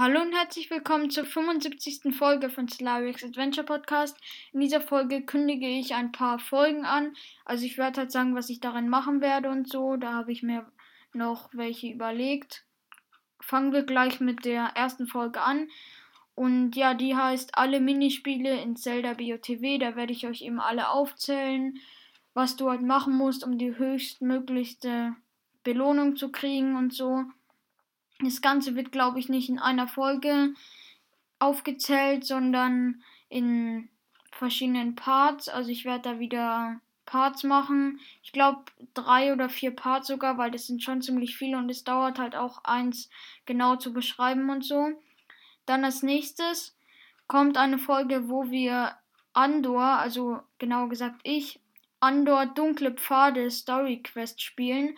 Hallo und herzlich willkommen zur 75. Folge von Slarix Adventure Podcast. In dieser Folge kündige ich ein paar Folgen an. Also ich werde halt sagen, was ich darin machen werde und so. Da habe ich mir noch welche überlegt. Fangen wir gleich mit der ersten Folge an. Und ja, die heißt Alle Minispiele in Zelda BOTW. Da werde ich euch eben alle aufzählen, was du halt machen musst, um die höchstmöglichste Belohnung zu kriegen und so. Das Ganze wird, glaube ich, nicht in einer Folge aufgezählt, sondern in verschiedenen Parts. Also ich werde da wieder Parts machen. Ich glaube drei oder vier Parts sogar, weil das sind schon ziemlich viele und es dauert halt auch eins genau zu beschreiben und so. Dann als nächstes kommt eine Folge, wo wir Andor, also genau gesagt ich, Andor Dunkle Pfade Story Quest spielen.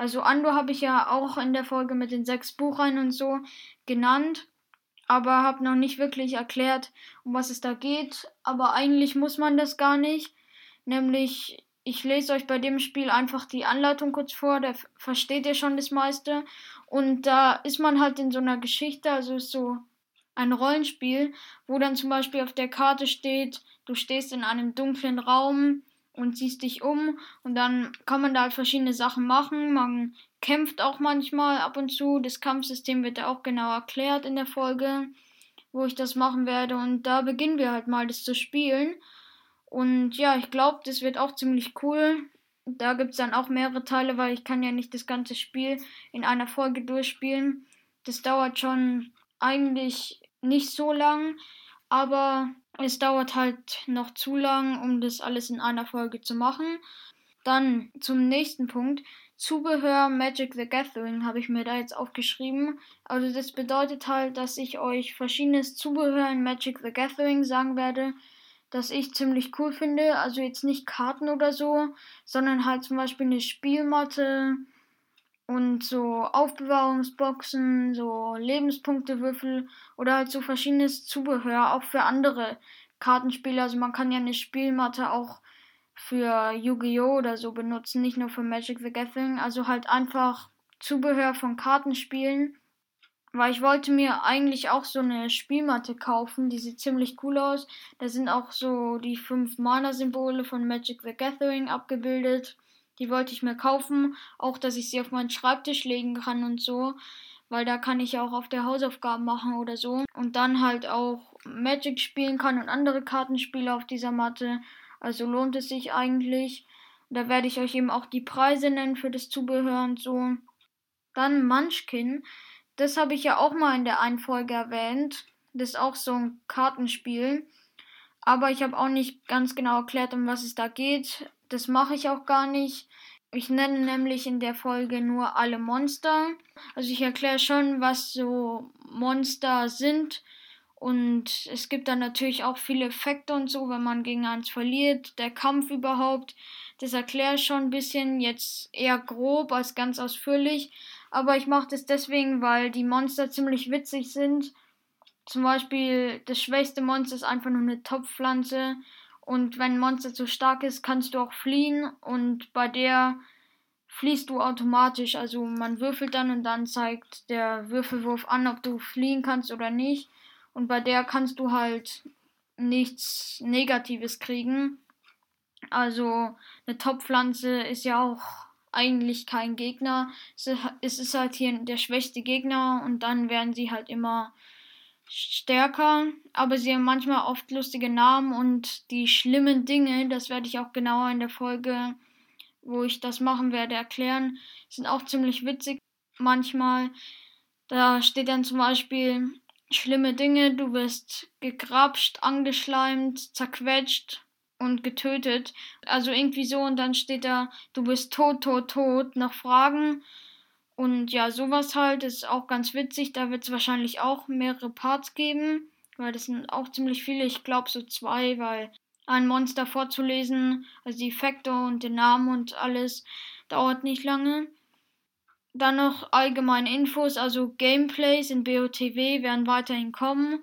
Also Andor habe ich ja auch in der Folge mit den sechs Buchreihen und so genannt, aber habe noch nicht wirklich erklärt, um was es da geht. Aber eigentlich muss man das gar nicht. Nämlich, ich lese euch bei dem Spiel einfach die Anleitung kurz vor, da versteht ihr schon das meiste. Und da ist man halt in so einer Geschichte, also ist so ein Rollenspiel, wo dann zum Beispiel auf der Karte steht, du stehst in einem dunklen Raum, und siehst dich um und dann kann man da halt verschiedene Sachen machen. Man kämpft auch manchmal ab und zu. Das Kampfsystem wird da auch genau erklärt in der Folge, wo ich das machen werde und da beginnen wir halt mal das zu spielen. Und ja, ich glaube, das wird auch ziemlich cool. Da gibt es dann auch mehrere Teile, weil ich kann ja nicht das ganze Spiel in einer Folge durchspielen. Das dauert schon eigentlich nicht so lang, aber es dauert halt noch zu lang, um das alles in einer Folge zu machen. Dann zum nächsten Punkt. Zubehör Magic the Gathering habe ich mir da jetzt aufgeschrieben. Also das bedeutet halt, dass ich euch verschiedenes Zubehör in Magic the Gathering sagen werde, das ich ziemlich cool finde. Also jetzt nicht Karten oder so, sondern halt zum Beispiel eine Spielmatte, und so Aufbewahrungsboxen, so Lebenspunktewürfel oder halt so verschiedenes Zubehör, auch für andere Kartenspiele. Also man kann ja eine Spielmatte auch für Yu-Gi-Oh! oder so benutzen, nicht nur für Magic the Gathering. Also halt einfach Zubehör von Kartenspielen. Weil ich wollte mir eigentlich auch so eine Spielmatte kaufen, die sieht ziemlich cool aus. Da sind auch so die fünf Mana-Symbole von Magic the Gathering abgebildet. Die wollte ich mir kaufen. Auch, dass ich sie auf meinen Schreibtisch legen kann und so. Weil da kann ich auch auf der Hausaufgaben machen oder so. Und dann halt auch Magic spielen kann und andere Kartenspiele auf dieser Matte. Also lohnt es sich eigentlich. Da werde ich euch eben auch die Preise nennen für das Zubehör und so. Dann Munchkin. Das habe ich ja auch mal in der einen Folge erwähnt. Das ist auch so ein Kartenspiel. Aber ich habe auch nicht ganz genau erklärt, um was es da geht. Das mache ich auch gar nicht. Ich nenne nämlich in der Folge nur alle Monster. Also ich erkläre schon, was so Monster sind. Und es gibt dann natürlich auch viele Effekte und so, wenn man gegen eins verliert. Der Kampf überhaupt. Das erkläre ich schon ein bisschen. Jetzt eher grob als ganz ausführlich. Aber ich mache das deswegen, weil die Monster ziemlich witzig sind. Zum Beispiel das schwächste Monster ist einfach nur eine Topfpflanze. Und wenn ein Monster zu stark ist, kannst du auch fliehen. Und bei der fließt du automatisch. Also man würfelt dann und dann zeigt der Würfelwurf an, ob du fliehen kannst oder nicht. Und bei der kannst du halt nichts Negatives kriegen. Also eine Topfpflanze ist ja auch eigentlich kein Gegner. Es ist halt hier der schwächste Gegner und dann werden sie halt immer stärker, aber sie haben manchmal oft lustige Namen und die schlimmen Dinge, das werde ich auch genauer in der Folge, wo ich das machen werde, erklären, sind auch ziemlich witzig manchmal. Da steht dann zum Beispiel schlimme Dinge, du wirst gegrapscht, angeschleimt, zerquetscht und getötet. Also irgendwie so und dann steht da, du bist tot, tot, tot, noch Fragen und ja, sowas halt ist auch ganz witzig. Da wird es wahrscheinlich auch mehrere Parts geben, weil das sind auch ziemlich viele. Ich glaube so zwei, weil ein Monster vorzulesen, also die Effekte und den Namen und alles, dauert nicht lange. Dann noch allgemeine Infos, also Gameplays in BOTW werden weiterhin kommen.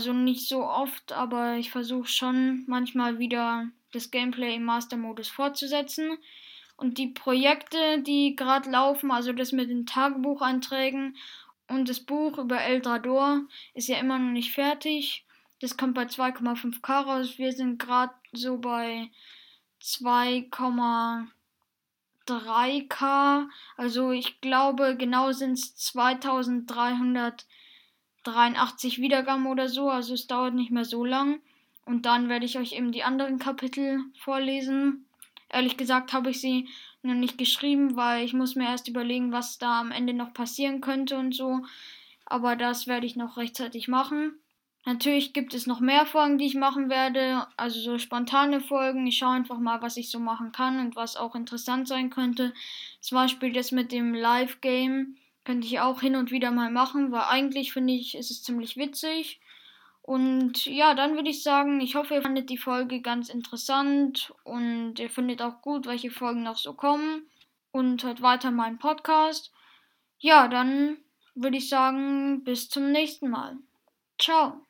Also nicht so oft, aber ich versuche schon manchmal wieder das Gameplay im Master-Modus fortzusetzen. Und die Projekte, die gerade laufen, also das mit den Tagebucheinträgen Und das Buch über Eldrador ist ja immer noch nicht fertig. Das kommt bei 2,5k raus. Wir sind gerade so bei 2,3k. Also ich glaube, genau sind es 2383 Wiedergaben oder so. Also es dauert nicht mehr so lang. Und dann werde ich euch eben die anderen Kapitel vorlesen. Ehrlich gesagt habe ich sie noch nicht geschrieben, weil ich muss mir erst überlegen, was da am Ende noch passieren könnte und so. Aber das werde ich noch rechtzeitig machen. Natürlich gibt es noch mehr Folgen, die ich machen werde, also so spontane Folgen. Ich schaue einfach mal, was ich so machen kann und was auch interessant sein könnte. Zum Beispiel das mit dem Live-Game könnte ich auch hin und wieder mal machen, weil eigentlich finde ich, ist es ziemlich witzig. Und ja, dann würde ich sagen, ich hoffe, ihr fandet die Folge ganz interessant und ihr findet auch gut, welche Folgen noch so kommen. Und hört weiter meinen Podcast. Ja, dann würde ich sagen, bis zum nächsten Mal. Ciao.